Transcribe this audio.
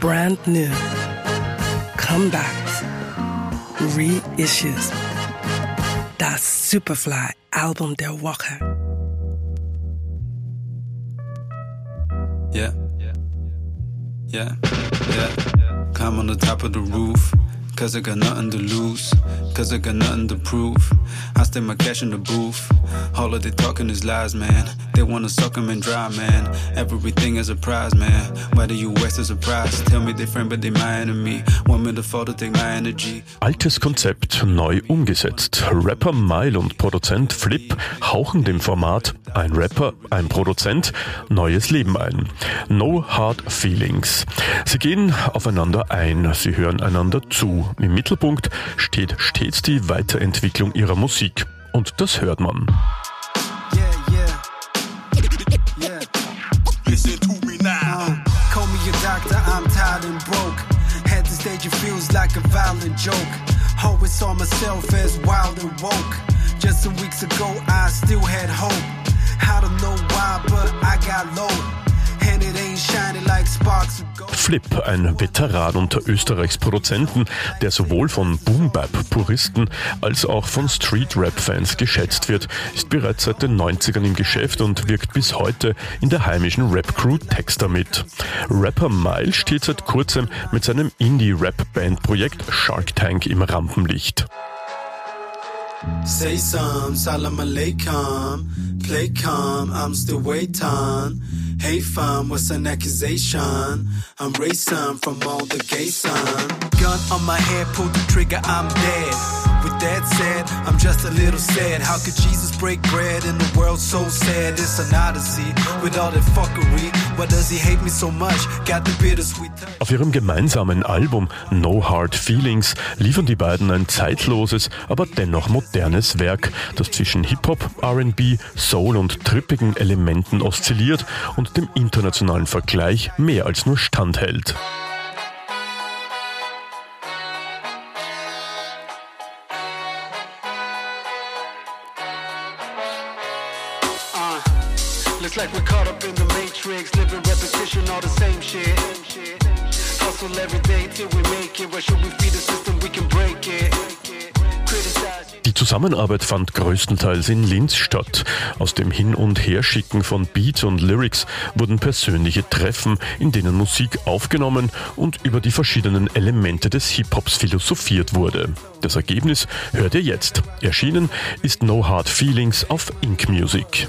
brand new, comebacks, reissues. Das Superfly Album Der Woche. Yeah. Yeah. Yeah. Climb on the top of the roof. Cause I got nothing to lose. Cause I got nothing to prove. I stay my cash in the booth. All of they talking is lies, man. They wanna suck 'em and dry, man. Everything is a prize, man. Whether you waste a prize. Tell me they but they my enemy. Want me to fall to take my energy. Altes Konzept neu umgesetzt. Rapper Mile und Produzent Flip hauchen dem Format ein Rapper, ein Produzent neues Leben ein. No Hard Feelings. Sie gehen aufeinander ein, sie hören einander zu. Im Mittelpunkt steht stets die Weiterentwicklung ihrer Musik. Und das hört man. Always saw myself as wild and woke. Just some weeks ago, I still had hope. I don't know why, but I got low. Flip, ein Veteran unter Österreichs Produzenten, der sowohl von Boom-Bap-Puristen als auch von Street-Rap-Fans geschätzt wird, ist bereits seit den 90ern im Geschäft und wirkt bis heute in der heimischen Rap-Crew Texter mit. Rapper Mile steht seit kurzem mit seinem Indie-Rap-Band-Projekt Shark Tank im Rampenlicht. Say some, salam alaikum. Play calm, I'm still waiting. Hey fam, what's an accusation? I'm racing from all the gay son. Gun on my head, pull the trigger, I'm dead. Said, I'm just a little sad. How could Jesus break bread in a world so sad? It's an odyssey with all that fuckery. Why does he hate me so much? Got the bittersweet. Auf ihrem gemeinsamen Album No Hard Feelings liefern die beiden ein zeitloses, aber dennoch modernes Werk, das zwischen Hip-Hop, RB, Soul und trippigen Elementen oszilliert und dem internationalen Vergleich mehr als nur standhält. Looks like we're caught up in the matrix, living repetition, all the same shit. Hustle every day till we make it. Where should we feed the system? We can break it. Die Zusammenarbeit fand größtenteils in Linz statt. Aus dem Hin- und Herschicken von Beats und Lyrics wurden persönliche Treffen, in denen Musik aufgenommen und über die verschiedenen Elemente des Hip-Hops philosophiert wurde. Das Ergebnis hört ihr jetzt. Erschienen ist No Hard Feelings auf Ink Music.